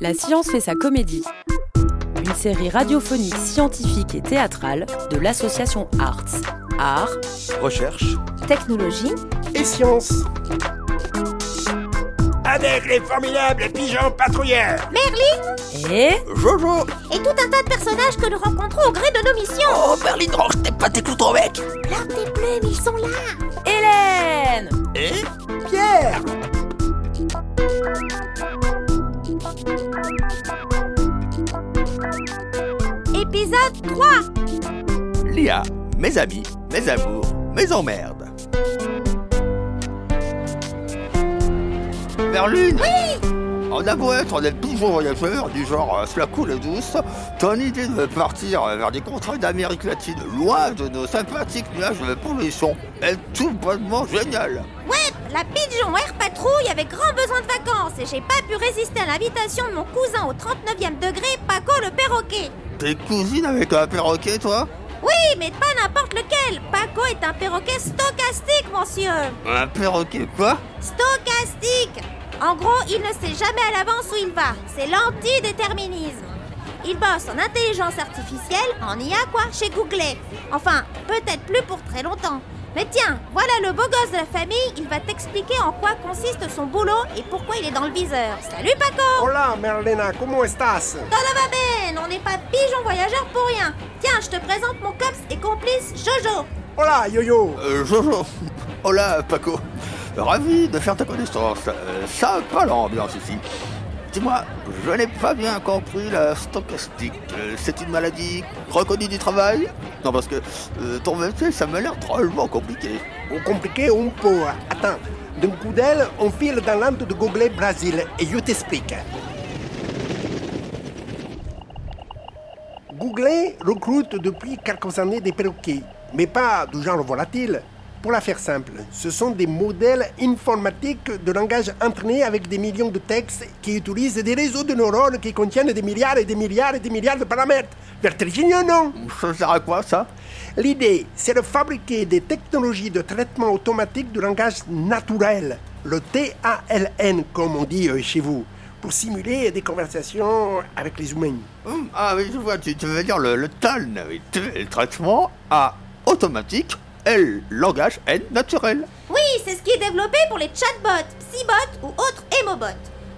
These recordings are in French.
La science fait sa comédie. Une série radiophonique scientifique et théâtrale de l'association Arts. Art, Recherche technologie, et science. Avec les formidables pigeons patrouilleurs Merlin et Jojo et tout un tas de personnages que nous rencontrons au gré de nos missions. Oh, Berlin, range tes pas tes cloutons, mec Leurs tes plumes, ils sont là. Hélène Et Pierre Épisode 3. Lia, mes amis, mes amours, mes emmerdes. Berlin Oui On a beau être des pigeons voyageurs, du genre euh, cela coule douce, ton idée de partir vers des contrées d'Amérique latine, loin de nos sympathiques nuages de pollution, est tout bonnement géniale. Ouais, la Pigeon Air Patrouille avait grand besoin de vacances et j'ai pas pu résister à l'invitation de mon cousin au 39e degré, Paco le perroquet. T'es cousine avec un perroquet, toi Oui, mais pas n'importe lequel. Paco est un perroquet stochastique, monsieur. Un perroquet quoi Stochastique En gros, il ne sait jamais à l'avance où il va. C'est l'antidéterminisme. Il bosse en intelligence artificielle, en IA quoi, chez Google. Enfin, peut-être plus pour très longtemps. Mais tiens, voilà le beau gosse de la famille, il va t'expliquer en quoi consiste son boulot et pourquoi il est dans le viseur. Salut Paco Hola, Merlena, ¿cómo estás? Todo va bien, on n'est pas pigeon voyageur pour rien. Tiens, je te présente mon cops et complice Jojo. Hola, Yo-Yo Euh, Jojo. Hola, Paco. Ravi de faire ta connaissance. Euh, sympa l'ambiance ici. Dis-moi, je n'ai pas bien compris la stochastique. C'est une maladie reconnue du travail? Non, parce que euh, ton métier, ça m'a l'air drôlement compliqué. On compliqué un peu. Attends, d'un coup d'aile, on file dans l'Inde de Google Brésil et je t'explique. Google recrute depuis quelques années des perroquets, mais pas du genre volatile. Pour la faire simple, ce sont des modèles informatiques de langage entraînés avec des millions de textes qui utilisent des réseaux de neurones qui contiennent des milliards et des milliards et des milliards de paramètres. Vertigineux, non? Ça sert à quoi, ça? L'idée, c'est de fabriquer des technologies de traitement automatique du langage naturel, le TALN, comme on dit euh, chez vous, pour simuler des conversations avec les humains. Hum, Ah oui, je vois, tu, tu veux dire le, le TALN, oui, le traitement A, automatique, L, langage, N, naturel. Oui, c'est ce qui est développé pour les chatbots, psybots ou autres émobots.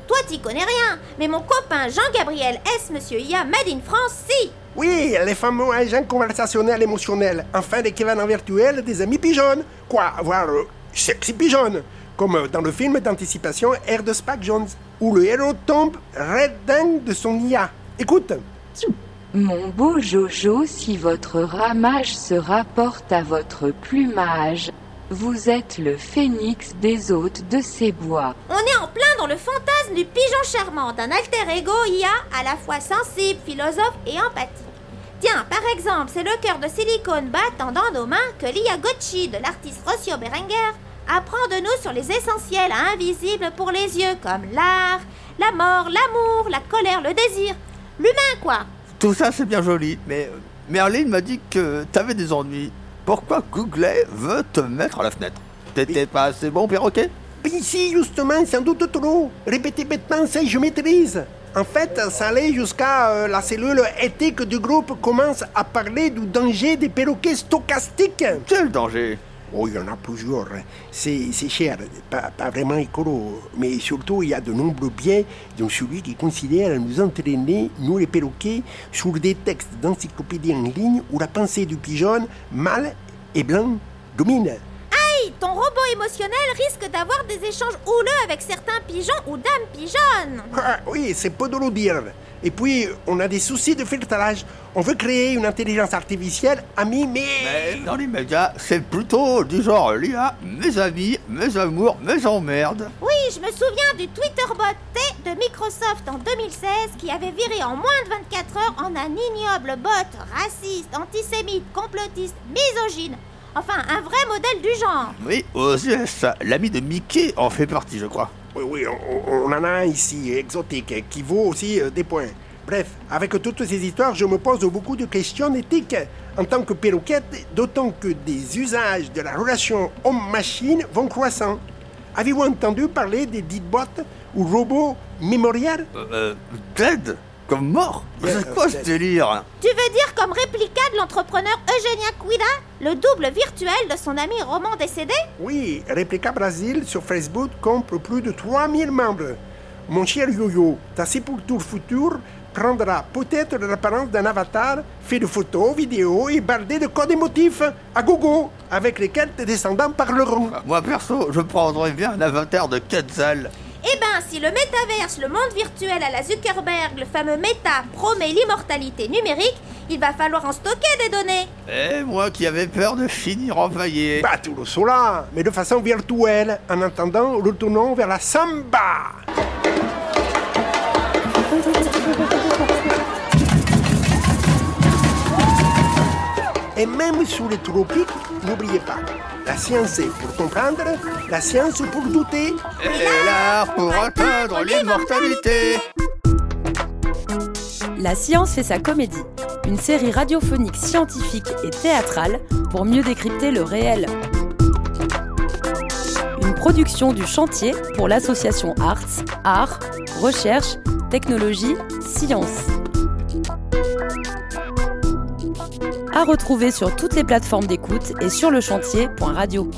Toi, t'y connais rien, mais mon copain Jean-Gabriel S. Monsieur IA Made in France, si. Oui, les fameux agents conversationnels émotionnels, enfin l'équivalent virtuel des amis pigeons. Quoi, voire euh, sexy pigeons, comme dans le film d'anticipation Air de Spike Jones, où le héros tombe red dingue de son IA. Écoute, Mon beau Jojo, si votre ramage se rapporte à votre plumage, vous êtes le phénix des hôtes de ces bois. On est en plein dans le fantasme du pigeon charmant, d'un alter ego IA à la fois sensible, philosophe et empathique. Tiens, par exemple, c'est le cœur de silicone battant dans nos mains que l'IA Gotchi de l'artiste Rossio Berenguer apprend de nous sur les essentiels à invisibles pour les yeux, comme l'art, la mort, l'amour, la colère, le désir. L'humain, quoi. Tout ça, c'est bien joli, mais Merlin m'a dit que t'avais des ennuis. Pourquoi Google veut te mettre à la fenêtre? T'étais pas assez bon, perroquet? Mais ici, justement, sans doute trop. Répétez bêtement, ça, je maîtrise. En fait, ça allait jusqu'à euh, la cellule éthique du groupe commence à parler du danger des perroquets stochastiques. Quel danger? Oh, il y en a plusieurs. C'est c'est cher, pas, pas vraiment écolo. Mais surtout, il y a de nombreux biais, dont celui qui considère nous entraîner, nous les perroquets, sur des textes d'encyclopédie en ligne où la pensée du pigeon, mâle et blanc, domine. Ton robot émotionnel risque d'avoir des échanges houleux avec certains pigeons ou dames pigeonnes. Ah, oui, c'est peu de le dire. Et puis, on a des soucis de filtrage. On veut créer une intelligence artificielle amie, mais... Mais dans les médias, c'est plutôt du genre l'IA, mes amis, mes amours, mes emmerdes. Oui, je me souviens du Twitterbot T de Microsoft en 2016 qui avait viré en moins de 24 heures en un ignoble bot raciste, antisémite, complotiste, misogyne. Enfin, un vrai modèle du genre. Oui, aux US, l'ami de Mickey en fait partie, je crois. Oui, oui, on, on en a un ici, exotique, qui vaut aussi euh, des points. Bref, avec toutes ces histoires, je me pose beaucoup de questions éthiques en tant que perroquette, d'autant que des usages de la relation homme-machine vont croissant. Avez-vous entendu parler des dites bots ou robot mémorial Euh, euh, dead Comme mort C'est quoi ce dead. délire Tu veux dire comme réplica de l'entrepreneur Eugenia Cuida, le double virtuel de son ami Roman décédé? Oui, Replica Brasil sur Facebook compte plus de 3000 membres. Mon cher Yo-Yo, ta sépulture future prendra peut-être l'apparence d'un avatar fait de photos, vidéos et bardé de codes émotifs à gogo avec lesquels tes descendants parleront. Moi perso, je prendrais bien un avatar de Quetzal. Eh ben, si le métaverse, le monde virtuel à la Zuckerberg, le fameux méta, promet l'immortalité numérique, il va falloir en stocker des données. Et moi qui avais peur de finir envaillé. Bah, tout le cela, mais de façon virtuelle. En attendant, retournons vers la samba. Et même sous les tropiques, n'oubliez pas, la science est pour comprendre, la science pour douter. Et l'art pour atteindre l'immortalité. La science fait sa comédie, une série radiophonique scientifique et théâtrale pour mieux décrypter le réel. Une production du chantier pour l'association Arts, Art, Recherche, Technologie, Science. retrouver sur toutes les plateformes d'écoute et sur le chantier.radio.